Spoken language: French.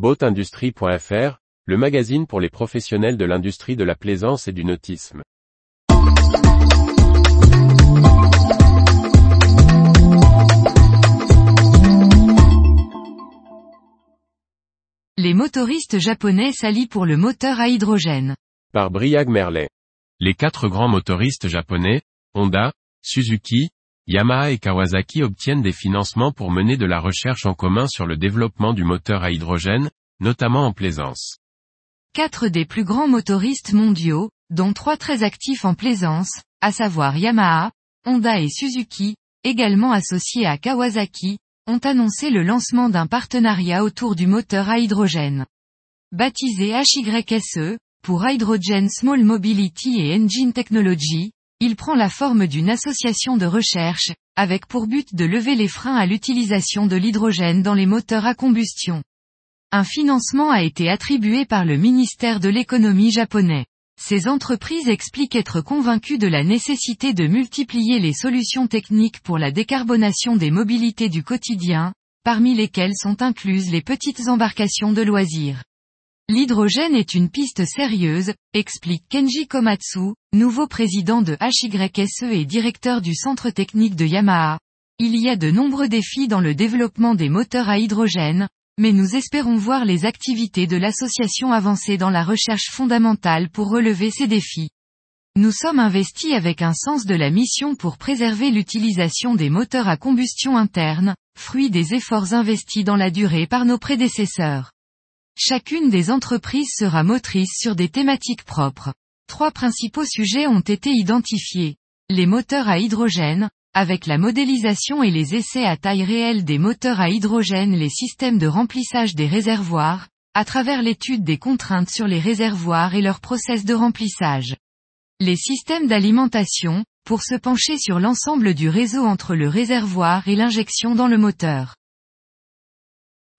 Boatindustrie.fr, le magazine pour les professionnels de l'industrie de la plaisance et du nautisme. Les motoristes japonais s'allient pour le moteur à hydrogène. Par Briag Merlet. Les quatre grands motoristes japonais, Honda, Suzuki, Yamaha et Kawasaki obtiennent des financements pour mener de la recherche en commun sur le développement du moteur à hydrogène, notamment en plaisance. Quatre des plus grands motoristes mondiaux, dont trois très actifs en plaisance, à savoir Yamaha, Honda et Suzuki, également associés à Kawasaki, ont annoncé le lancement d'un partenariat autour du moteur à hydrogène. Baptisé HYSE, pour Hydrogen Small Mobility et Engine Technology, il prend la forme d'une association de recherche, avec pour but de lever les freins à l'utilisation de l'hydrogène dans les moteurs à combustion. Un financement a été attribué par le ministère de l'économie japonais. Ces entreprises expliquent être convaincues de la nécessité de multiplier les solutions techniques pour la décarbonation des mobilités du quotidien, parmi lesquelles sont incluses les petites embarcations de loisirs. L'hydrogène est une piste sérieuse, explique Kenji Komatsu, nouveau président de HYSE et directeur du centre technique de Yamaha. Il y a de nombreux défis dans le développement des moteurs à hydrogène, mais nous espérons voir les activités de l'association avancer dans la recherche fondamentale pour relever ces défis. Nous sommes investis avec un sens de la mission pour préserver l'utilisation des moteurs à combustion interne, fruit des efforts investis dans la durée par nos prédécesseurs. Chacune des entreprises sera motrice sur des thématiques propres. Trois principaux sujets ont été identifiés. Les moteurs à hydrogène, avec la modélisation et les essais à taille réelle des moteurs à hydrogène les systèmes de remplissage des réservoirs, à travers l'étude des contraintes sur les réservoirs et leur process de remplissage. Les systèmes d'alimentation, pour se pencher sur l'ensemble du réseau entre le réservoir et l'injection dans le moteur.